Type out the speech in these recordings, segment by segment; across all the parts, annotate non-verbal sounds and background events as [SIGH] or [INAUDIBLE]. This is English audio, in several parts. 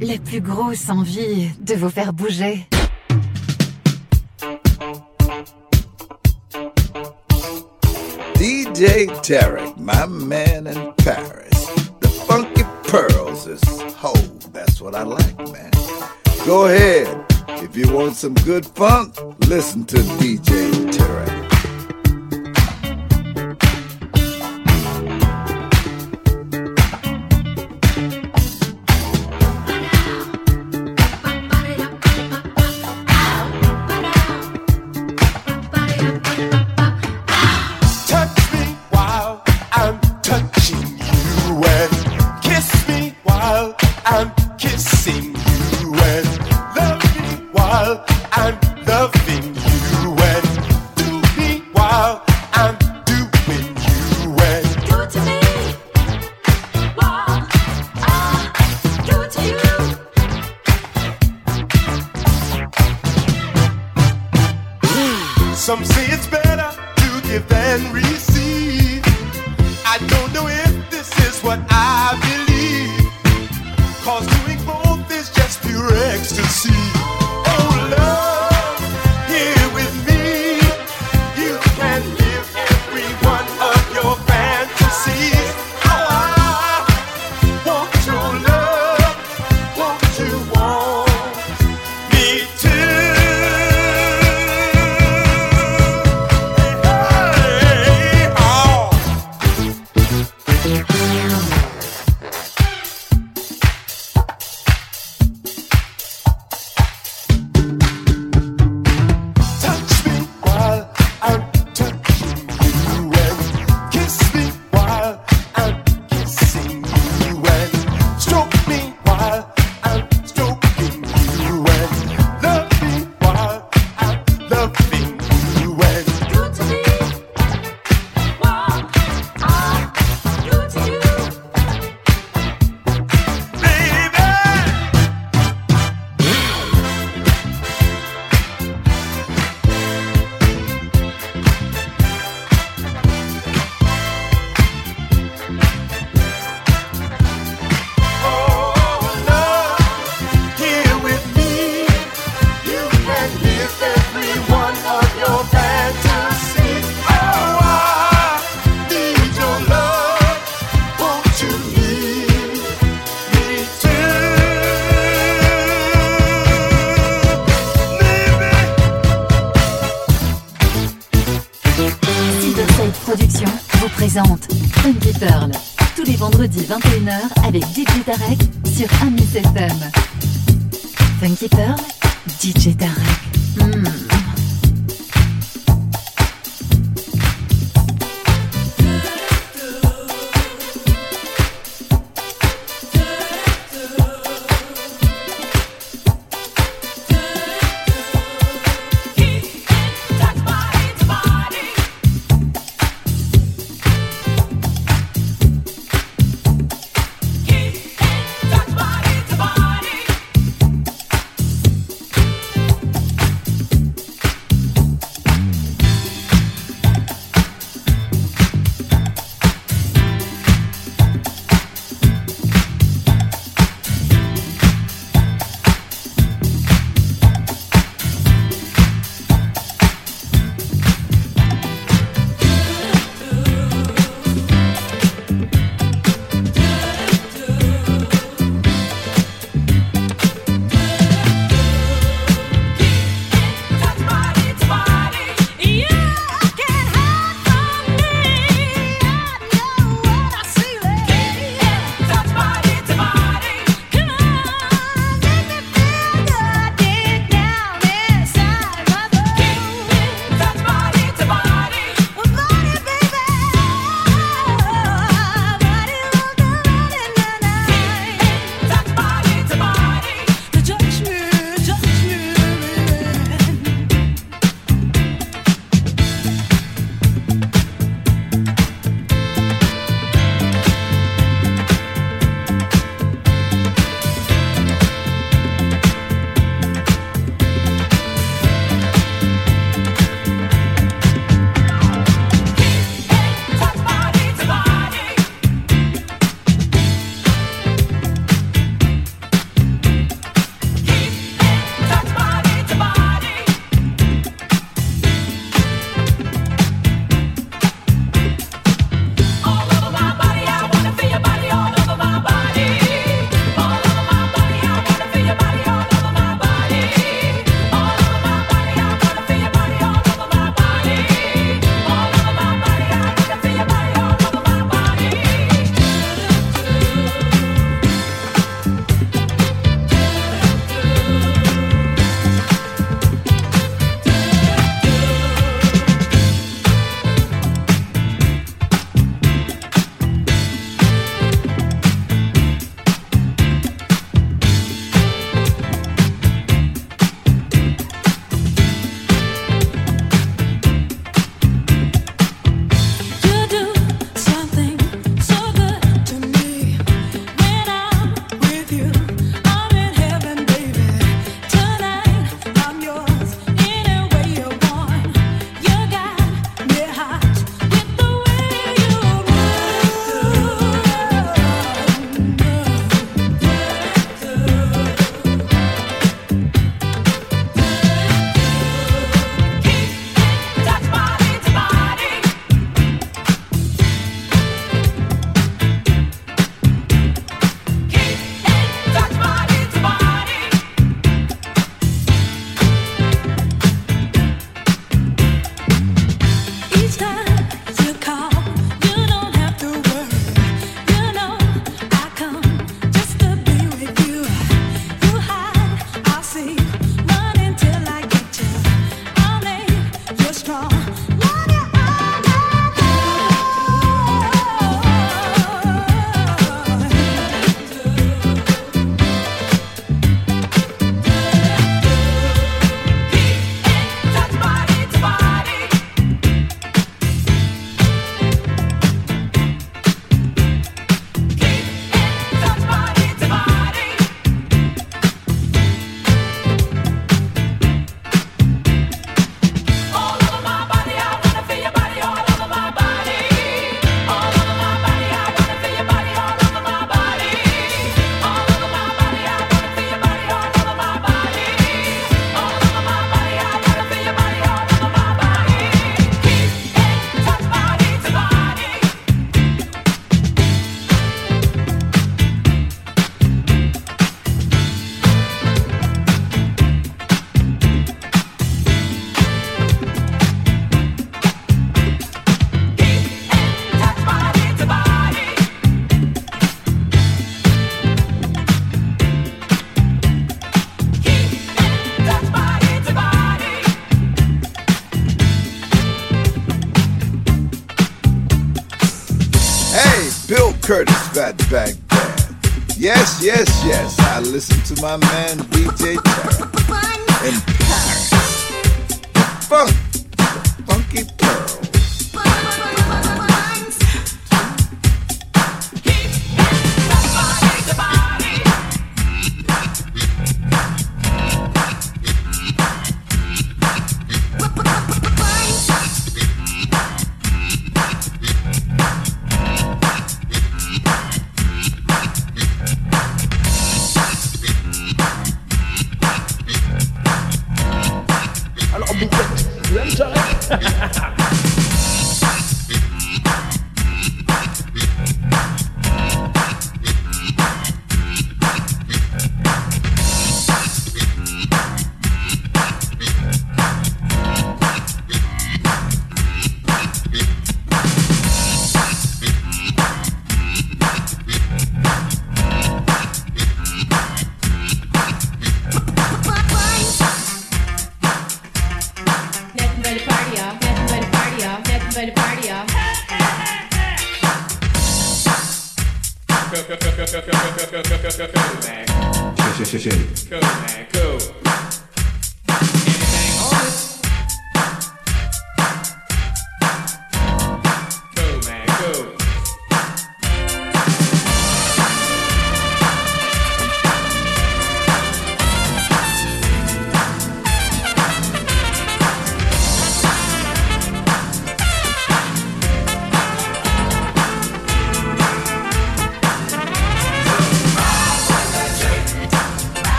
la plus grosse envie de vous faire bouger. DJ Tarek, my man in Paris. The funky pearls is ho. That's what I like, man. Go ahead. If you want some good funk, listen to DJ Tarek.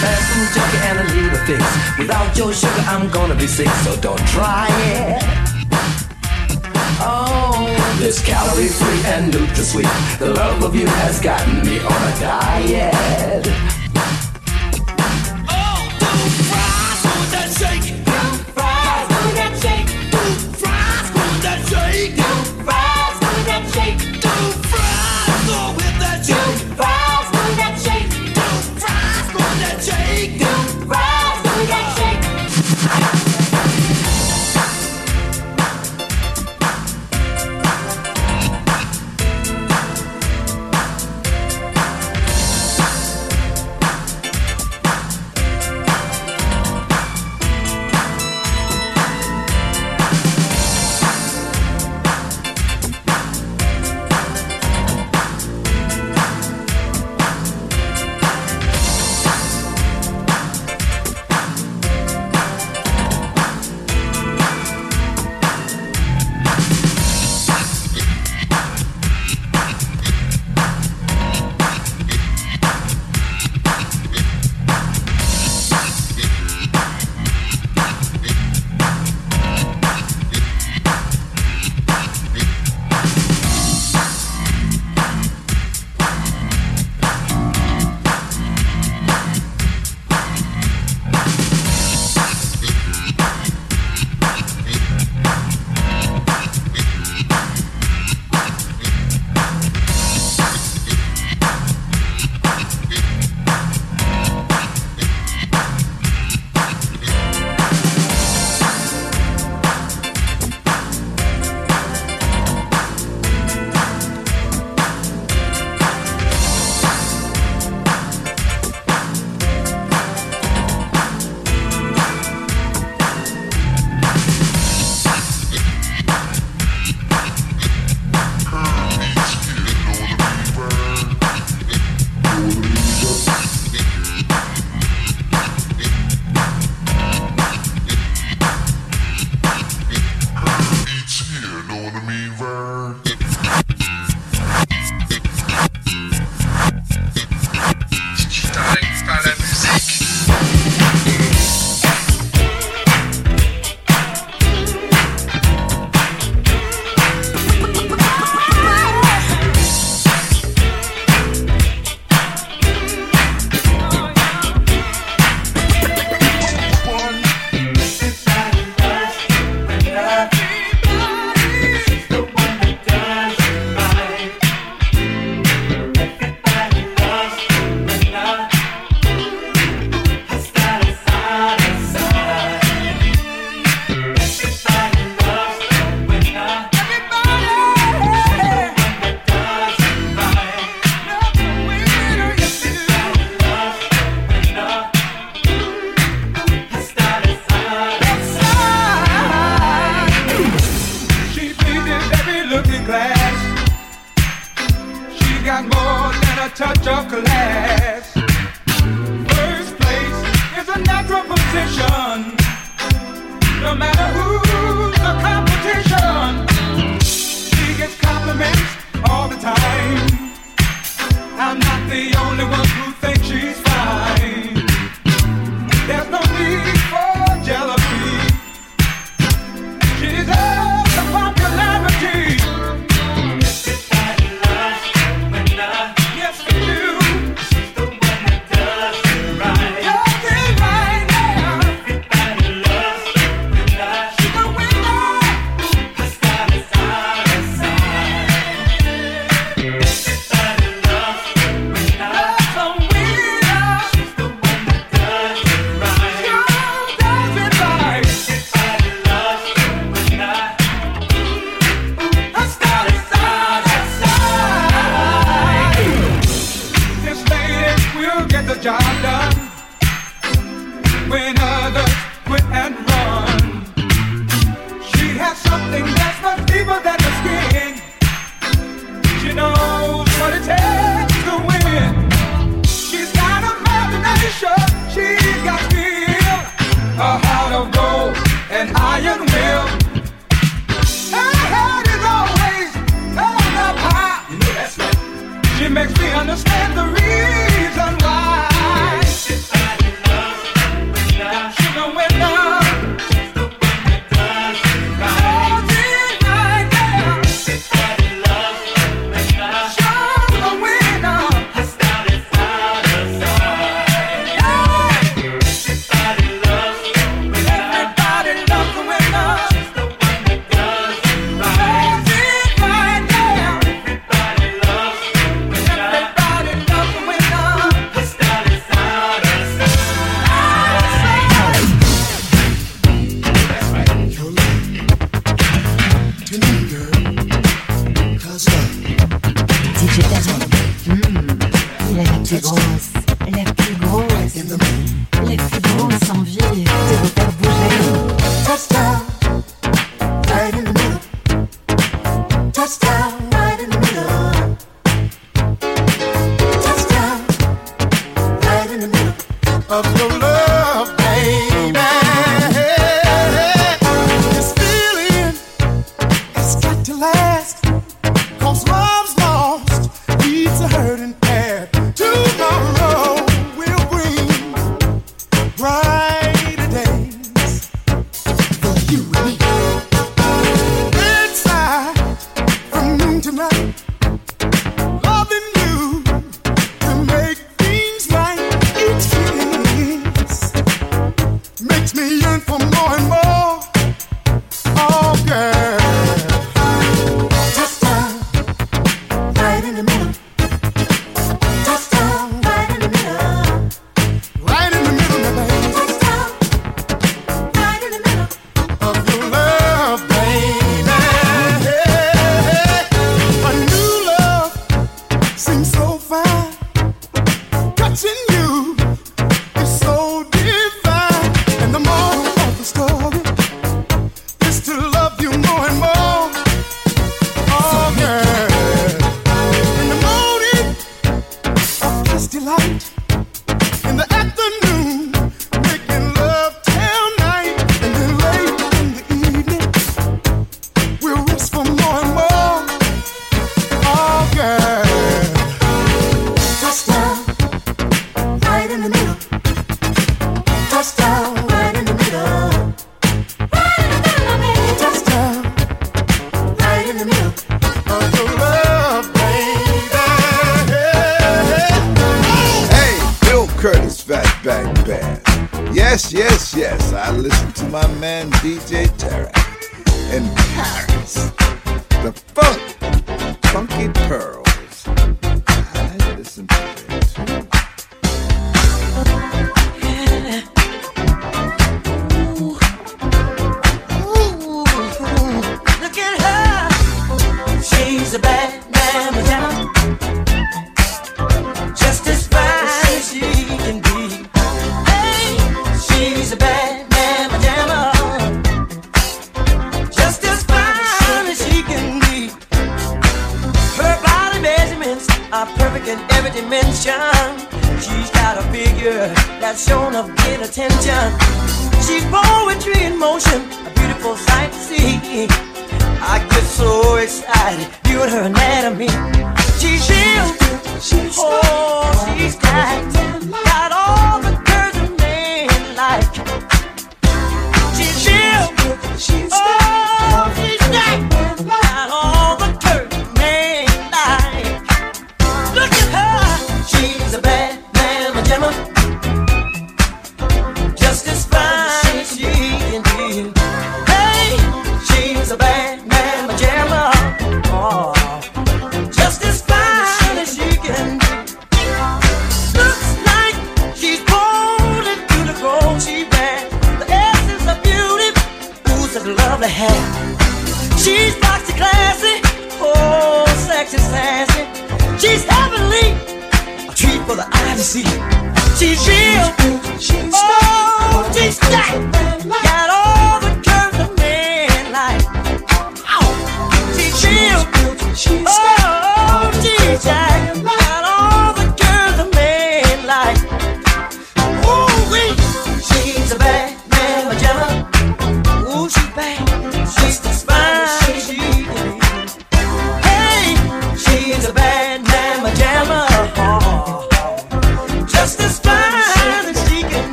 fast food junkie and I need a fix. Without your sugar, I'm gonna be sick, so don't try it. Oh, this calorie free and NutraSweet. The love of you has gotten me on a diet. Natural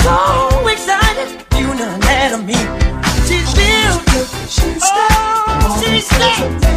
so excited, you not let me. She's beautiful, she's oh, she's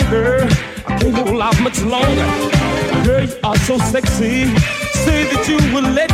stronger. I can't hold out much longer. Girl, you are so sexy. Say that you will let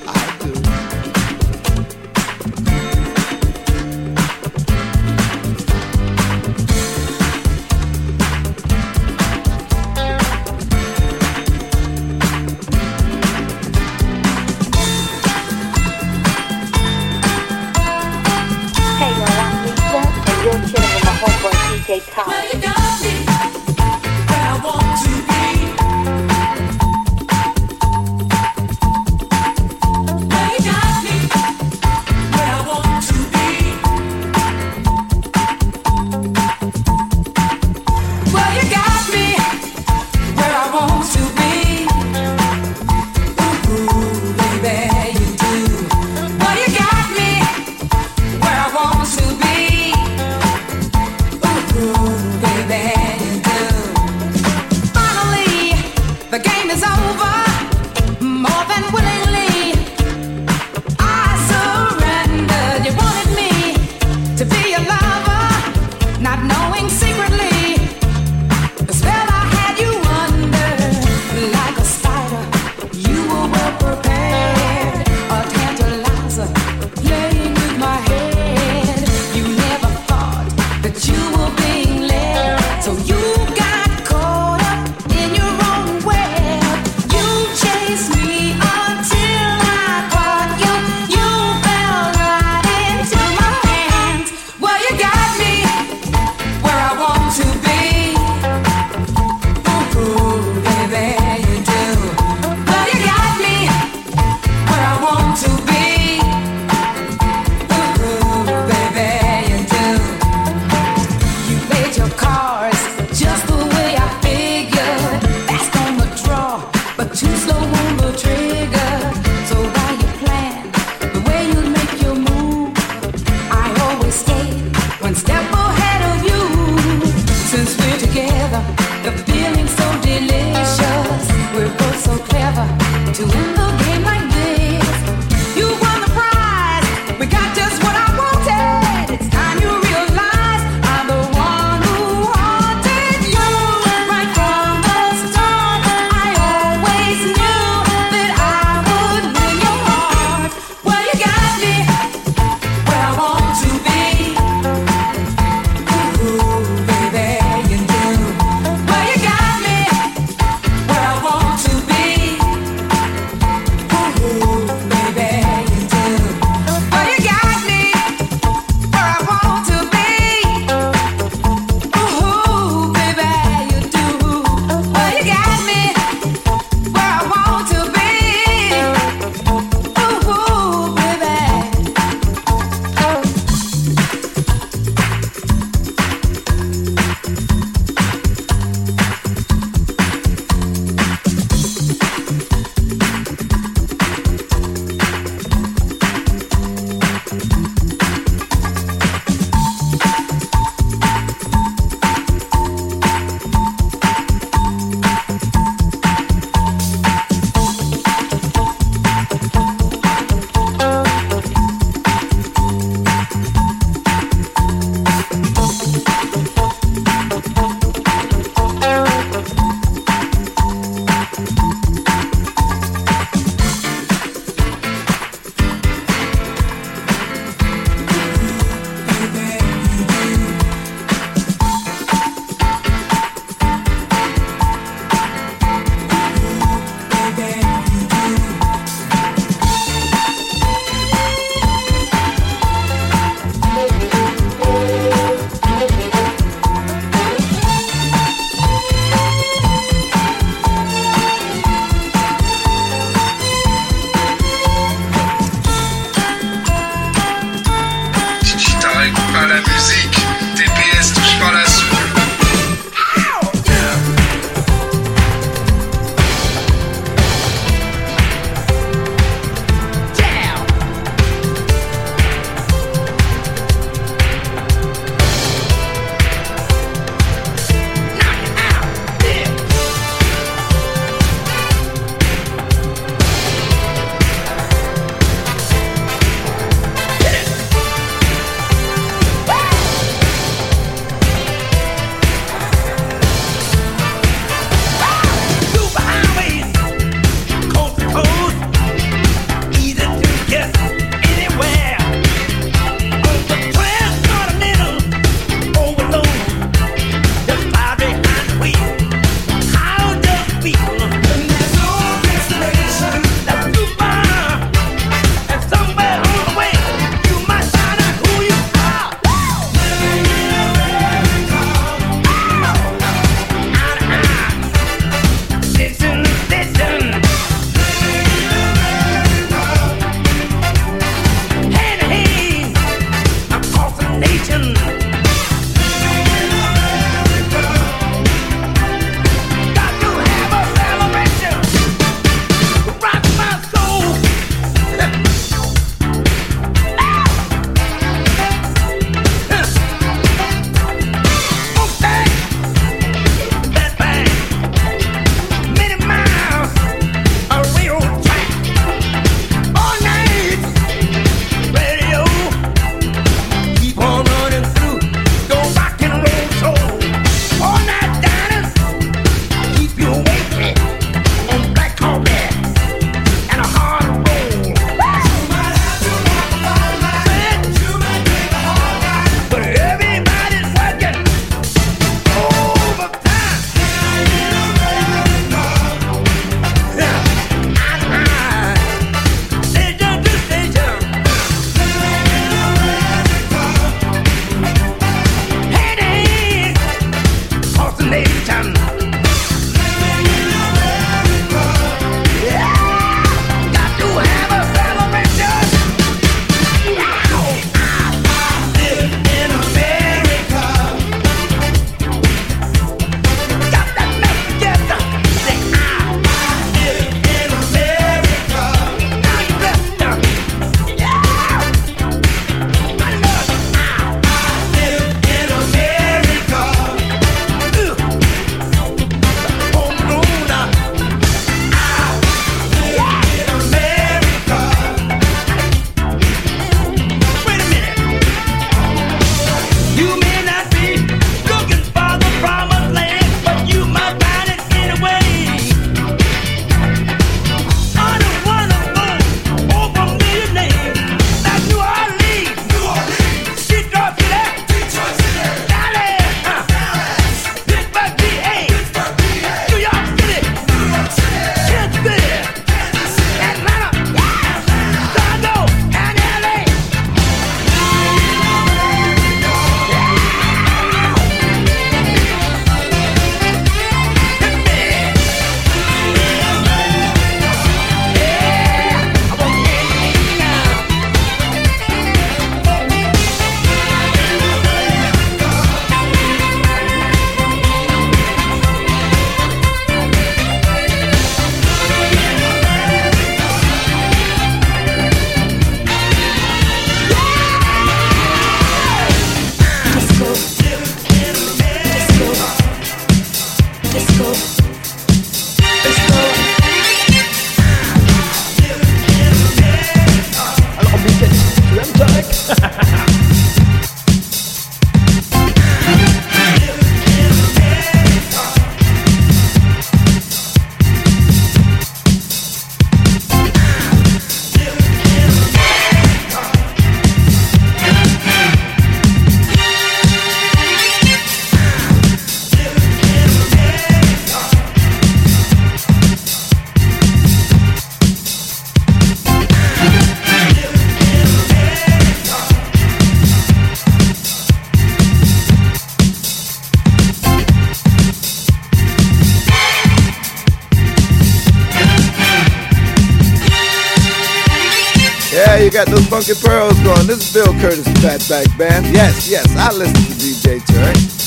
Got those funky pearls going. This is Bill Curtis, Fatback Band. Yes, yes, I listen to DJ Turk.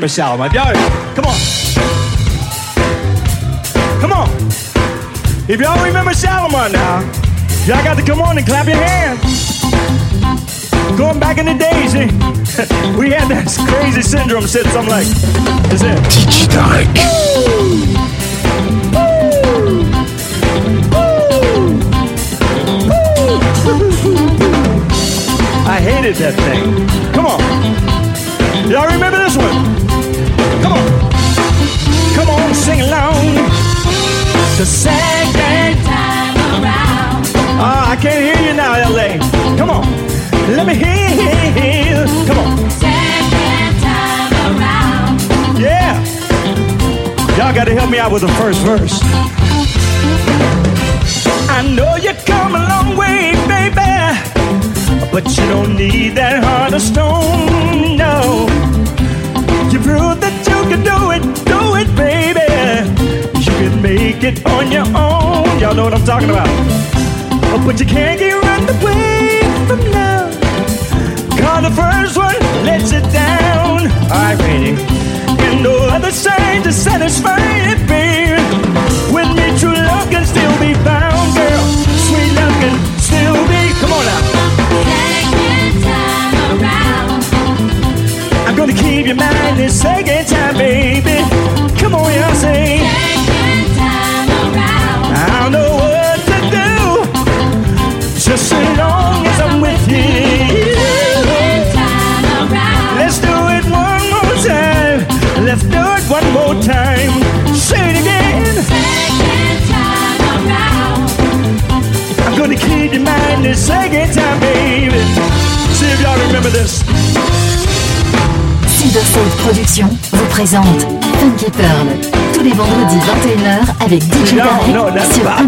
See if they remember Shalimar. Y'all, come on. Come on. If y'all remember Shalimar now, y'all got to come on and clap your hands. Going back in the days, eh, [LAUGHS] we had this crazy syndrome said something like, is it? DJ Tarek. I hated that thing. Come on. Y'all remember this one? Come on. Come on, sing along. The second time around. Oh, I can't hear you now, LA. Come on. Let me hear. Come on. Second time around. Yeah. Y'all got to help me out with the first verse. I know you come a long way, baby. But you don't need that heart of stone, no. You proved that you can do it, do it, baby. You can make it on your own. Y'all know what I'm talking about. But you can't get run away from love. Cause the first one lets it down. Alright, Randy. And no other sign to satisfy it, baby. With me, true love can still be found, girl. Sweet love can still be. Come on now. Gonna keep your mind this second time, baby. Come on, y'all say. I don't know what to do. Just as long as I'm with you. Let's do it one more time. Let's do it one more time. Say it again. I'm gonna keep your mind this second time, baby. See if y'all remember this. Silversoul Productions vous présente Funky Pearl tous les vendredis 21h avec DJ Tarek sur pas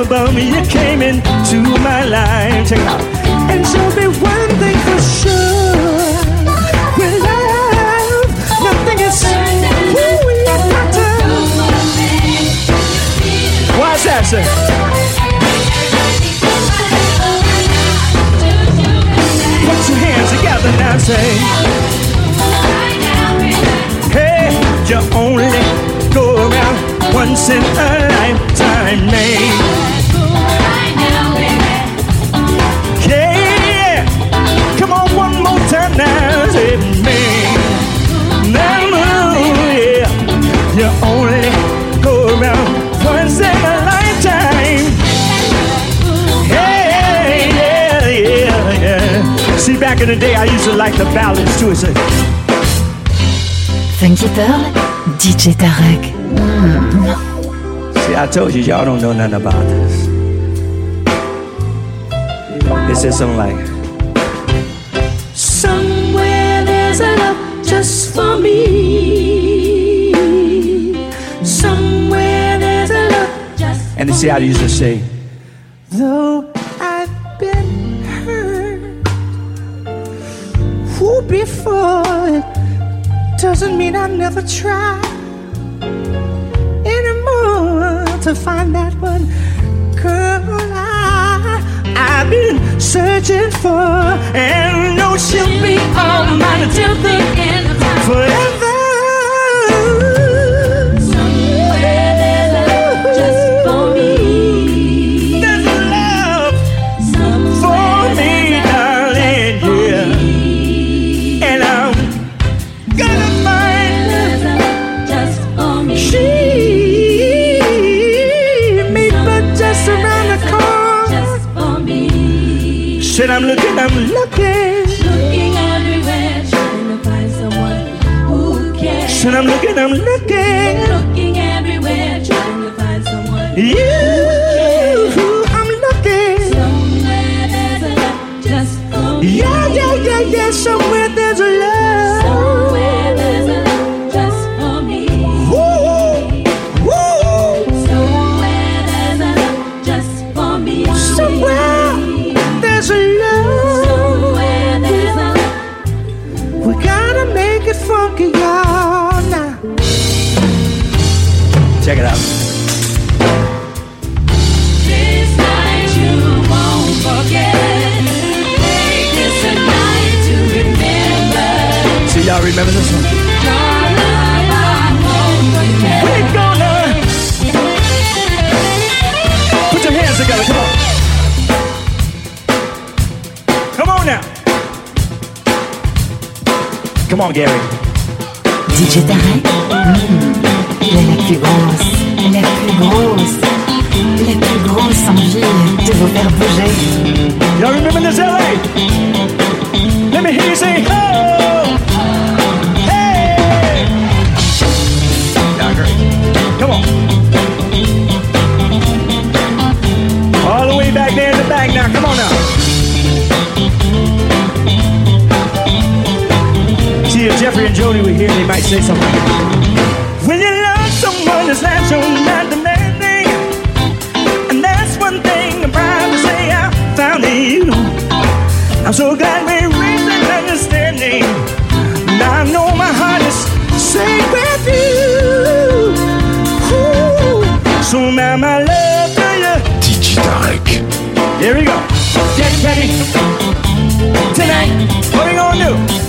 above me, you came into my life. Check it out. And show me one thing for sure. With love, nothing is who we got to. Why's that, sir? Put your hands together now, say. Hey, you only go around once in a lifetime, man. Yeah, come on one more time now. Now, yeah, you only go around once in a lifetime. Hey, yeah, yeah, yeah. See, back in the day, I used to like the ballads too. It said, Funky Pearl, DJ Tarek. Mm. I told you, y'all don't know nothing about this. It says something like, Somewhere there's a love just for me. Somewhere there's a love just and see how they used to say, Though I've been hurt, who before it doesn't mean I never try to find that one girl I, I've been searching for, and know she'll be all mine until the end of time. Forever. Looking, I'm looking. Looking everywhere, trying to find someone who cares. Said I'm looking, I'm looking. Remember this one? Your love I won't forget. We're gonna put your hands together. Come on. Come on now. Come on, Gary. DJ Tarek mm. est la plus grosse, la plus grosse, la plus grosse envie de vous faire bouger. Y'all remember this LA? Let me hear you say, oh! Come on. All the way back there in the back now. Come on now. See, if Jeffrey and Jody were here, they might say something. When you love someone, it's natural, not demanding. And that's one thing I'm proud to say I found in you. I'm so glad we reached an understanding. Now I know my My love to you. DJ Tarek. Here we go. Get ready. Tonight, what we gonna do?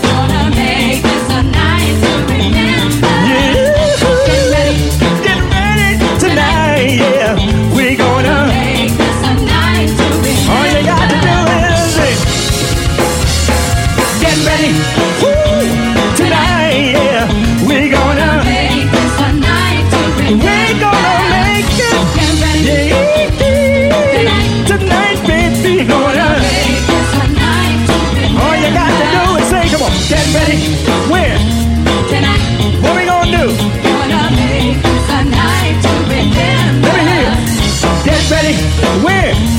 Ready. When? Tonight. What we gonna do? Gonna make this a night to remember. Let me hear you. Get ready. When?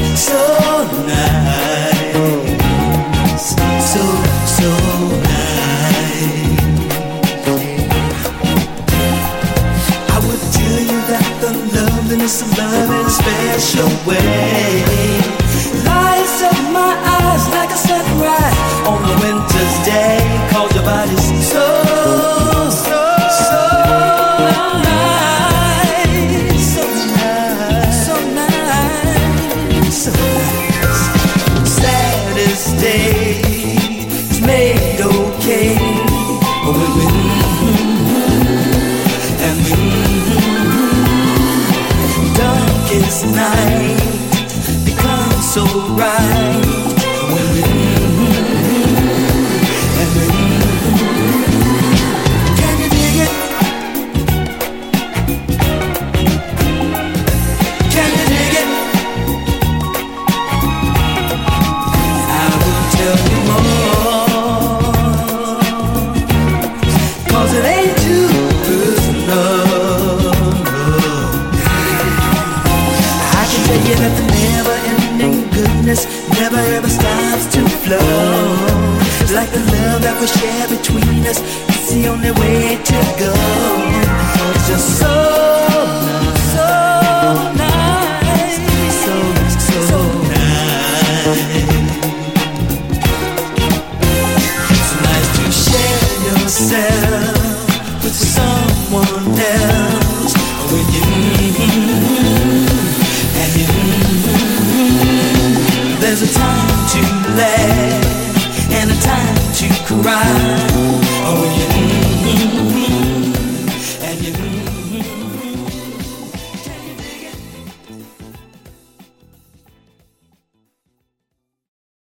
away